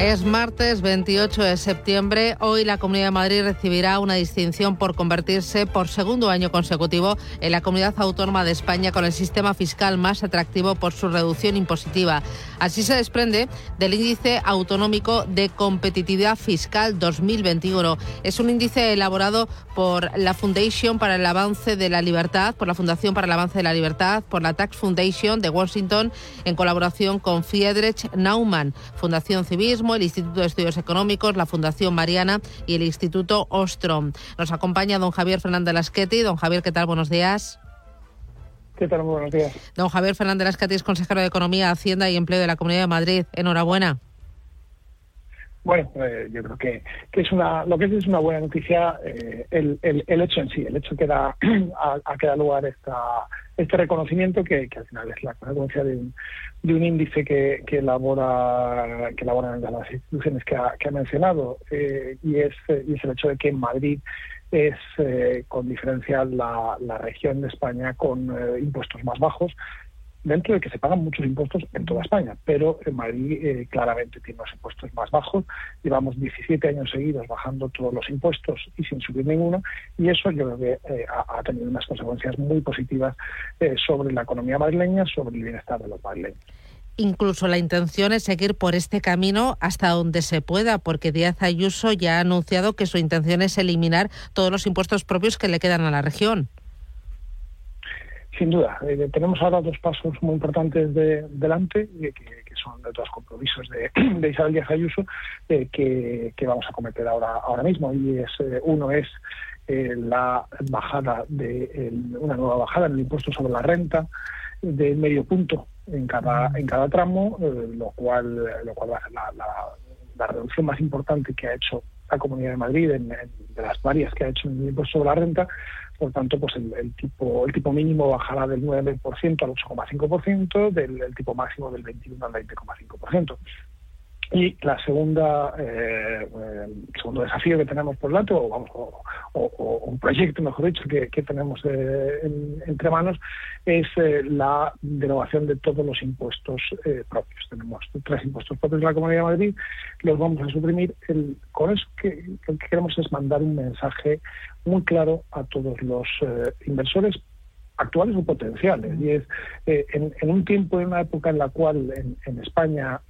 Es martes 28 de septiembre. Hoy la Comunidad de Madrid recibirá una distinción por convertirse por segundo año consecutivo en la comunidad autónoma de España con el sistema fiscal más atractivo por su reducción impositiva. Así se desprende del índice autonómico de competitividad fiscal 2021. Es un índice elaborado por la Foundation para el Avance de la Libertad, por la Fundación para el Avance de la Libertad, por la Tax Foundation de Washington, en colaboración con Friedrich Naumann, Fundación Civismo el Instituto de Estudios Económicos, la Fundación Mariana y el Instituto Ostrom. Nos acompaña don Javier Fernández Lasqueti. Don Javier, ¿qué tal? Buenos días. ¿Qué tal? buenos días. Don Javier Fernández Lasqueti es consejero de Economía, Hacienda y Empleo de la Comunidad de Madrid. Enhorabuena. Bueno, eh, yo creo que, es una, lo que es, es una buena noticia eh, el, el, hecho en sí, el hecho que da, a, que da lugar esta, este reconocimiento que, al final es la consecuencia de un, de un índice que, que elabora que elaboran las instituciones que ha, que ha mencionado eh, y, es, y es el hecho de que en Madrid es con diferencia la, la, región de España con impuestos más bajos dentro de que se pagan muchos impuestos en toda España, pero Madrid eh, claramente tiene los impuestos más bajos. Llevamos 17 años seguidos bajando todos los impuestos y sin subir ninguno, y eso yo creo que eh, ha, tenido unas consecuencias muy positivas eh, sobre la economía madrileña, sobre el bienestar de los madrileños. Incluso la intención es seguir por este camino hasta donde se pueda, porque Díaz Ayuso ya ha anunciado que su intención es eliminar todos los impuestos propios que le quedan a la región. Sin duda, eh, tenemos ahora dos pasos muy importantes de, delante, eh, que, son de los compromisos de, Isabel Díaz Ayuso, eh, que, vamos a cometer ahora, ahora mismo. Y es uno es la bajada de una nueva bajada en el impuesto sobre la renta de medio punto en cada en cada tramo, lo cual lo cual va a ser la, reducción más importante que ha hecho la Comunidad de Madrid de las varias que ha hecho en el impuesto sobre la renta por tanto, pues el, tipo mínimo bajará del 9% al 8,5%, del el tipo máximo del 21 al 20,5%. Y la segunda, eh, el segundo desafío que tenemos por delante, o, un proyecto, mejor dicho, que, tenemos eh, entre manos, es eh, la derogación de todos los impuestos propios. Tenemos tres impuestos propios de la Comunidad de Madrid, los vamos a suprimir. El, con eso que, lo que queremos es mandar un mensaje muy claro a todos los inversores actuales o potenciales. Y es en, un tiempo, en una época en la cual en España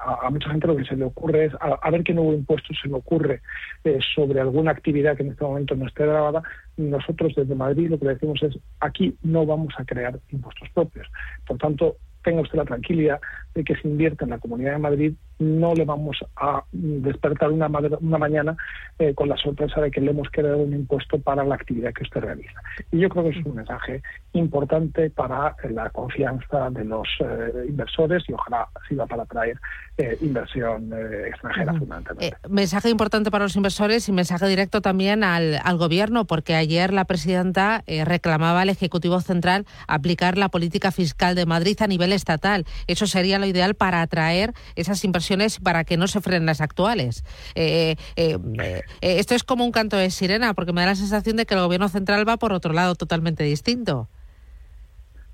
a, mucha gente lo que se le ocurre es a, ver qué nuevo impuesto se le ocurre eh, sobre alguna actividad que en este momento no esté grabada. Nosotros desde Madrid lo que decimos es aquí no vamos a crear impuestos propios. Por tanto, tenga usted la tranquilidad de que se invierte en la Comunidad de Madrid, no le vamos a despertar una, una mañana eh, con la sorpresa de que le hemos creado un impuesto para la actividad que usted realiza. Y yo creo que es un mensaje importante para la confianza de los eh, inversores y ojalá sirva para atraer eh, inversión extranjera fundamentalmente. mensaje importante para los inversores y mensaje directo también al, al gobierno, porque ayer la presidenta reclamaba al Ejecutivo Central aplicar la política fiscal de Madrid a nivel estatal. Eso sería lo ideal para atraer esas inversiones para que no se frenen las actuales. Eh, eh, eh, esto es como un canto de sirena, porque me da la sensación de que el gobierno central va por otro lado totalmente distinto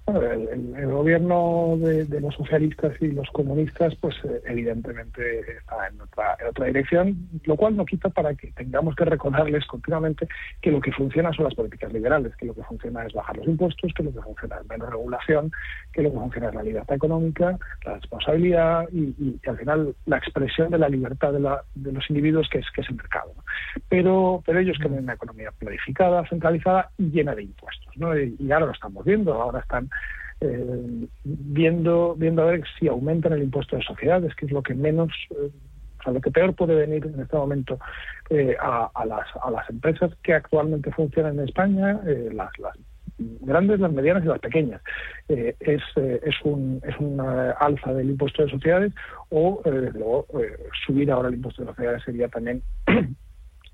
el, gobierno de, los socialistas y los comunistas, pues eh, evidentemente está en otra, en otra dirección, lo cual no quita para que tengamos que recordarles continuamente que lo que funciona son las políticas liberales, que lo que funciona es bajar los impuestos, que lo que funciona es menos regulación, que lo que funciona es la libertad económica, la responsabilidad y, al final la expresión de la libertad de, la, de los individuos que es, el mercado. Pero, pero ellos quieren una economía planificada, centralizada y llena de impuestos. ¿no? y ahora lo estamos viendo, ahora están eh, viendo, viendo a ver si aumentan el impuesto de sociedades, que es lo que menos, eh, o sea, lo que peor puede venir en este momento eh, a, las, a las empresas que actualmente funcionan en España, las, las grandes, las medianas y las pequeñas. es, es, un, es una alza del impuesto de sociedades o, luego, subir ahora el impuesto de sociedades sería también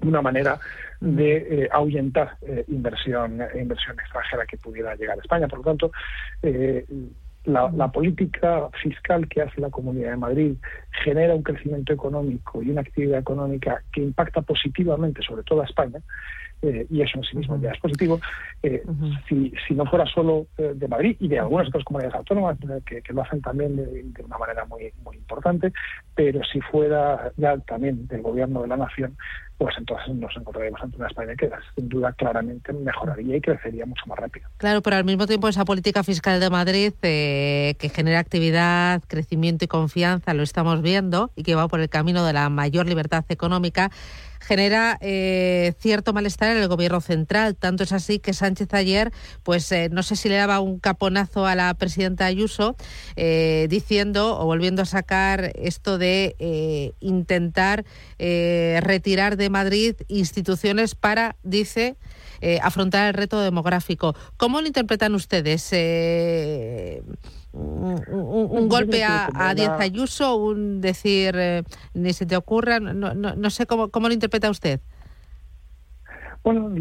una manera de eh, ahuyentar eh, inversión, inversión extranjera que pudiera llegar a España. Por lo tanto, eh, la, política fiscal que hace la Comunidad de Madrid genera un crecimiento económico y una actividad económica que impacta positivamente sobre toda España y eso en sí mismo ya es positivo. si, si no fuera solo de Madrid y de algunas otras comunidades autónomas que, lo hacen también de, una manera muy, muy importante, pero si fuera ya también del gobierno de la nación, pues entonces nos encontraríamos ante una España que sin duda claramente mejoraría y crecería mucho más rápido. Claro, pero al mismo tiempo esa política fiscal de Madrid eh, que genera actividad, crecimiento y confianza, lo estamos viendo, y que va por el camino de la mayor libertad económica, genera eh, cierto malestar en el gobierno central. Tanto es así que Sánchez ayer, pues eh, no sé si le daba un caponazo a la presidenta Ayuso, eh, diciendo o volviendo a sacar esto de intentar retirar de Madrid instituciones para, dice, afrontar el reto demográfico. ¿Cómo lo interpretan ustedes? Un, golpe a, a Díaz Ayuso, un decir, eh, ni se te ocurra, no, no, sé cómo, cómo lo interpreta usted. Bueno,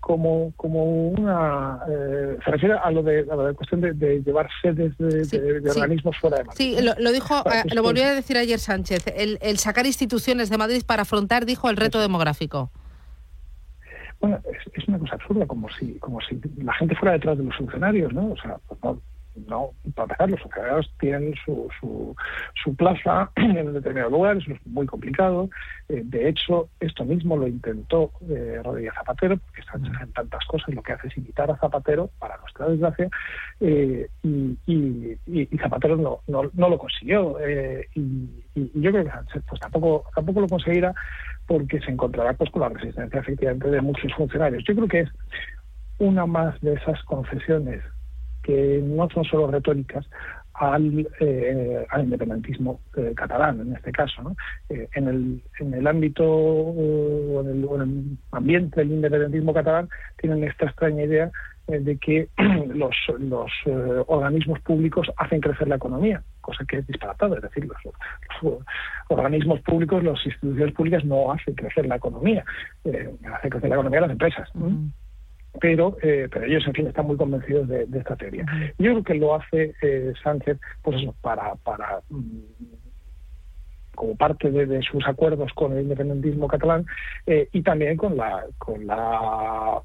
como, como una. Eh, se refiere a lo de, la cuestión de, llevar sedes de, organismos fuera de Madrid. Sí, lo, dijo, eh, lo volvió a decir ayer Sánchez, el, el, sacar instituciones de Madrid para afrontar, dijo, el reto demográfico. Bueno, es, una cosa absurda, como si, como si la gente fuera detrás de los funcionarios, ¿no? O sea, pues no, no, para empezar, los funcionarios tienen su, su, su plaza en un determinado lugar, eso es muy complicado. Eh, de hecho, esto mismo lo intentó eh, Rodríguez Zapatero, porque Sánchez en tantas cosas lo que hace es imitar a Zapatero, para nuestra desgracia, eh, y, Zapatero no, no, no, lo consiguió. Eh, y, yo creo que Sánchez pues, tampoco, tampoco lo conseguirá porque se encontrará pues, con la resistencia efectivamente de muchos funcionarios. Yo creo que es una más de esas concesiones que no son solo retóricas al, eh, al independentismo eh, catalán, en este caso. ¿no? Eh, en, el, en el ámbito o en el, en el, ambiente del independentismo catalán tienen esta extraña idea de que los, los organismos públicos hacen crecer la economía, cosa que es disparatada. Es decir, los, organismos públicos, las instituciones públicas no hacen crecer la economía, hacen crecer la economía las empresas pero, eh, pero ellos, en fin, están muy convencidos de, esta teoría. Yo creo que lo hace eh, Sánchez, pues eso, para, para mm, como parte de, sus acuerdos con el independentismo catalán eh, y también con la, con la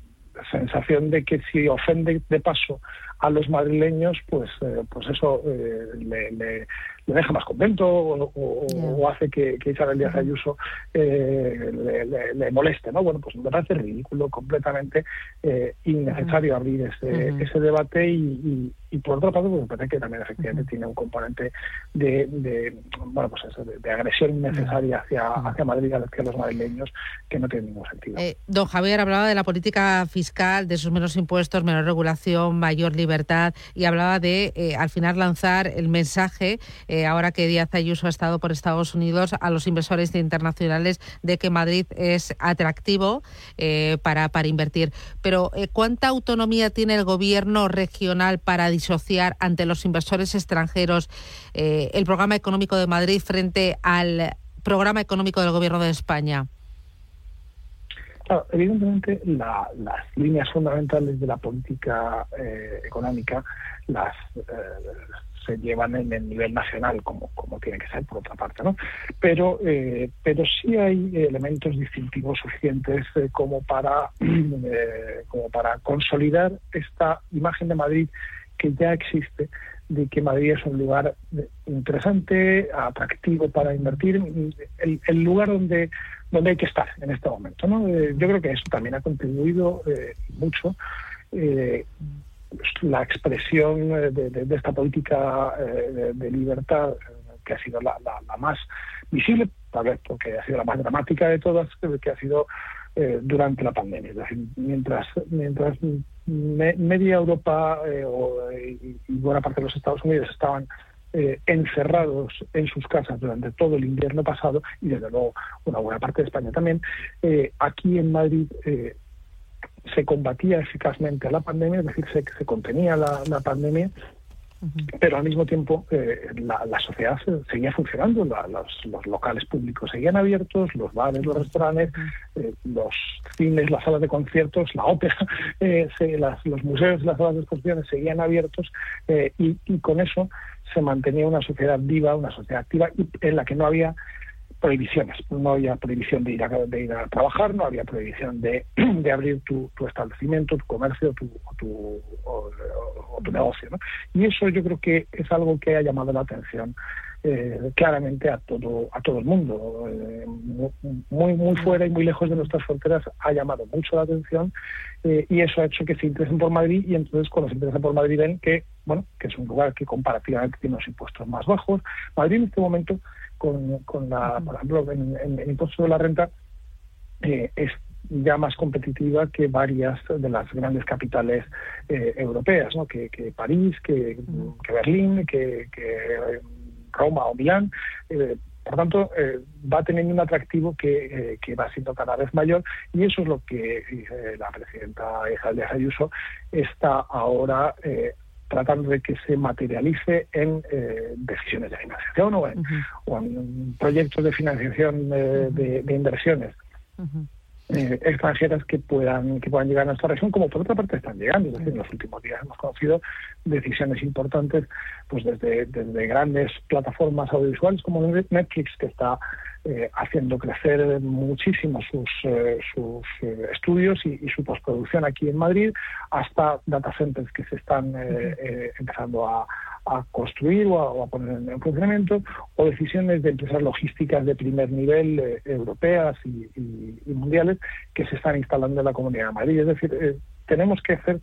sensación de que si ofende de paso a los madrileños, pues, eh, pues eso eh, le, le, deja más contento o, hace que, que, Isabel Díaz Ayuso eh, le, moleste, ¿no? Bueno, pues me parece ridículo, completamente innecesario abrir ese, ese debate y, y, por otra parte, pues me parece que también efectivamente tiene un componente de, de bueno, pues eso, de, agresión innecesaria hacia, hacia Madrid, hacia los madrileños, que no tiene ningún sentido. don Javier hablaba de la política fiscal, de sus menos impuestos, menor regulación, mayor libertad libertad y hablaba de eh, al final lanzar el mensaje, eh, ahora que Díaz Ayuso ha estado por Estados Unidos, a los inversores internacionales de que Madrid es atractivo eh, para, para invertir. Pero ¿cuánta autonomía tiene el gobierno regional para disociar ante los inversores extranjeros el programa económico de Madrid frente al programa económico del gobierno de España? Evidentemente las líneas fundamentales de la política eh, económica las eh, se llevan en el nivel nacional como, como tiene que ser por otra parte, ¿no? Pero eh, pero sí hay elementos distintivos suficientes como para como para consolidar esta imagen de Madrid que ya existe de que Madrid es un lugar interesante, atractivo para invertir, el, el lugar donde donde hay que estar en este momento. ¿no? Eh, yo creo que eso también ha contribuido eh, mucho eh, la expresión de, esta política de, libertad que ha sido la, más visible, tal vez porque ha sido la más dramática de todas, que ha sido durante la pandemia. Es decir, mientras, mientras media Europa y buena parte de los Estados Unidos estaban eh, encerrados en sus casas durante todo el invierno pasado y desde luego una buena parte de España también, eh, aquí en Madrid eh, se combatía eficazmente la pandemia, es decir, se, se contenía la, pandemia pero al mismo tiempo la, sociedad seguía funcionando, los, locales públicos seguían abiertos, los bares, los restaurantes, los cines, las salas de conciertos, la ópera, los museos, las salas de exposiciones seguían abiertos y, y, con eso se mantenía una sociedad viva, una sociedad activa en la que no había prohibiciones. No había prohibición de ir a, de ir a trabajar, no había prohibición de, abrir tu, establecimiento, tu comercio tu, tu, o, tu negocio. Y eso yo creo que es algo que ha llamado la atención eh, claramente a todo a todo el mundo eh, muy muy fuera y muy lejos de nuestras fronteras ha llamado mucho la atención eh, y eso ha hecho que se interesen por Madrid y entonces cuando se interesan por Madrid ven que bueno que es un lugar que comparativamente tiene los impuestos más bajos Madrid en este momento con, con la por ejemplo en, el impuesto de la renta es ya más competitiva que varias de las grandes capitales europeas, ¿no? que, que París, que, que Berlín, que, que Roma o Milán. Eh, por tanto, eh, va teniendo un atractivo eh, que, va siendo cada vez mayor y eso es lo que la presidenta Isabel Ayuso está ahora tratando de que se materialice en decisiones de financiación o en, proyectos de financiación de, inversiones. Eh, extranjeras que puedan que puedan llegar a nuestra región, como por otra parte están llegando. Es decir, en los últimos días hemos conocido decisiones importantes, pues desde, desde grandes plataformas audiovisuales como Netflix, que está eh, haciendo crecer muchísimo sus, eh, sus estudios y, y, su postproducción aquí en Madrid, hasta data centers que se están empezando a, a construir o a, poner en, funcionamiento, o decisiones de empresas logísticas de primer nivel eh, europeas y, mundiales que se están instalando en la Comunidad de Madrid. Es decir, eh, tenemos que hacer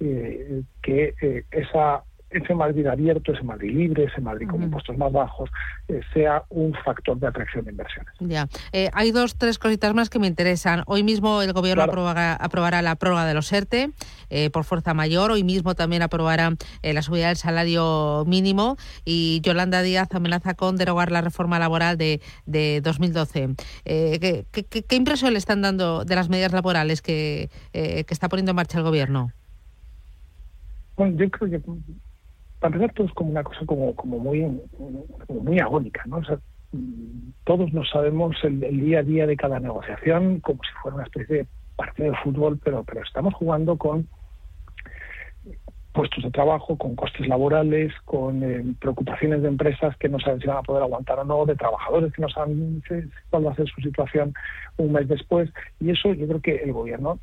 eh, que esa ese Madrid abierto, ese Madrid libre, ese Madrid con impuestos más bajos, eh, sea un factor de atracción de inversiones. Ya. Eh, hay dos, tres cositas más que me interesan. Hoy mismo el Gobierno aprobará, la prórroga de los ERTE eh, por fuerza mayor. Hoy mismo también aprobará la subida del salario mínimo. Y Yolanda Díaz amenaza con derogar la reforma laboral de, de 2012. ¿qué, qué, impresión le están dando de las medidas laborales que, que está poniendo en marcha el Gobierno? Bueno, yo creo que para empezar todo es como una cosa como, como muy, muy agónica, ¿no? O sea, todos nos sabemos el, día a día de cada negociación como si fuera una especie de partido de fútbol, pero, pero estamos jugando con puestos de trabajo, con costes laborales, con eh, preocupaciones de empresas que no saben si van a poder aguantar o no, de trabajadores que no saben cuál va a ser su situación un mes después. Y eso yo creo que el gobierno,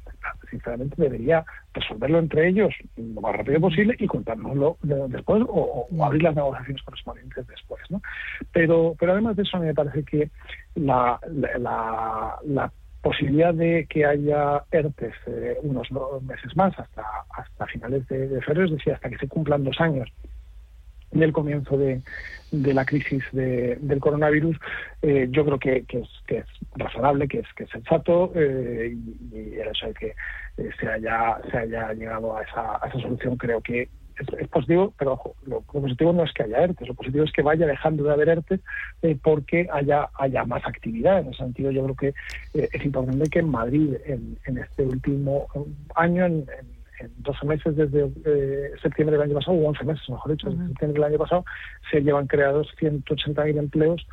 sinceramente, debería resolverlo entre ellos lo más rápido posible y contárnoslo después o, abrir las negociaciones correspondientes después. ¿no? Pero, pero además de eso, a mí me parece que la, la, la posibilidad de que haya ERTES eh, unos meses más, hasta, hasta finales de, febrero, es decir, hasta que se cumplan dos años del comienzo de, de la crisis del coronavirus, eh, yo creo que, es, razonable, que es, que es sensato eh, y, y, el hecho de que se, haya, se haya llegado a esa, a esa solución creo que es, positivo, pero ojo, lo, positivo no es que haya ERTE, lo positivo es que vaya dejando de haber ERTE eh, porque haya, haya más actividad. En ese sentido, yo creo que eh, es importante que en Madrid, en, este último año, en, 12 meses desde eh, septiembre del año pasado, o 11 meses, mejor dicho, desde septiembre del año pasado, se llevan creados 180.000 empleos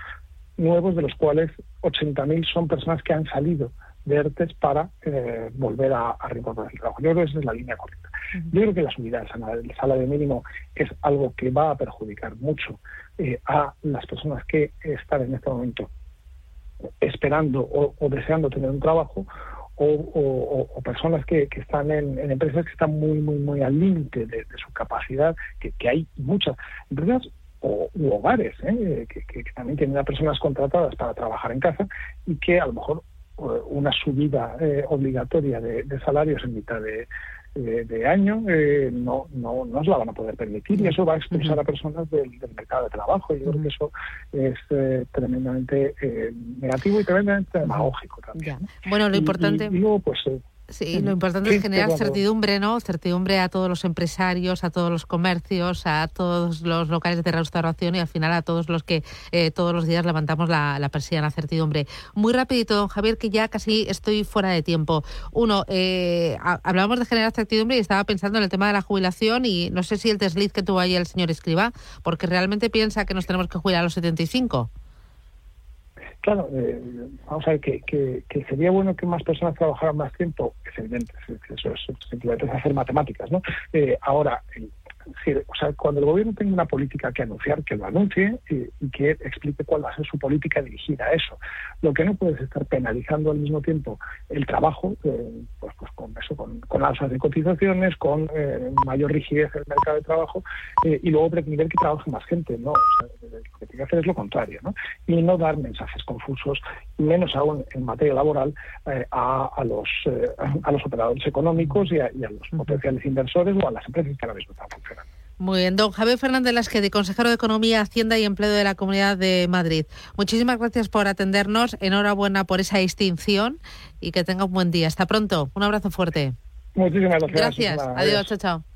nuevos, de los cuales 80.000 son personas que han salido de ERTES para volver a, a el trabajo. Yo creo que esa es la línea correcta. Yo creo que la subida del salario mínimo es algo que va a perjudicar mucho eh, a las personas que están en este momento esperando o, deseando tener un trabajo o, personas que, están en, empresas que están muy, muy, muy al límite de, su capacidad, que, hay muchas empresas o u hogares ¿eh? que, también tienen a personas contratadas para trabajar en casa y que a lo mejor eh, una subida obligatoria de, salarios en mitad de, de, año eh, no, no, no se la van a poder permitir y eso va a expulsar a personas del, mercado de trabajo. Yo creo que eso es eh, tremendamente eh, negativo y tremendamente demagógico también. Bueno, lo importante. Y, pues, Sí, lo importante es generar certidumbre, ¿no? Certidumbre a todos los empresarios, a todos los comercios, a todos los locales de restauración y al final a todos los que eh, todos los días levantamos la, la persiana, certidumbre. Muy rapidito, don Javier, que ya casi estoy fuera de tiempo. Uno, eh, hablábamos de generar certidumbre y estaba pensando en el tema de la jubilación y no sé si el desliz que tuvo ahí el señor Escriba, porque realmente piensa que nos tenemos que jubilar a los 75. Claro, eh, vamos a ver que, que, sería bueno que más personas trabajaran más tiempo, es evidente, eso es simplemente hacer matemáticas, ¿no? Eh, ahora, decir, o sea, cuando el gobierno tenga una política que anunciar, que lo anuncie y, que explique cuál va a ser su política dirigida a eso. Lo que no puedes estar penalizando al mismo tiempo el trabajo, eh, pues, pues con eso, con, con, alzas de cotizaciones, con eh, mayor rigidez en el mercado de trabajo eh, y luego pretender que trabaje más gente. No, lo que tiene que hacer es lo contrario, ¿no? Y no dar mensajes confusos, menos aún en materia laboral, a, a, los a los operadores económicos y a, y a los potenciales inversores o a las empresas que ahora mismo están funcionando. Muy bien, don Javier Fernández Lasquedi, consejero de Economía, Hacienda y Empleo de la Comunidad de Madrid. Muchísimas gracias por atendernos, enhorabuena por esa distinción y que tenga un buen día. Hasta pronto, un abrazo fuerte. Muchísimas gracias. Gracias, adiós, chao, chao.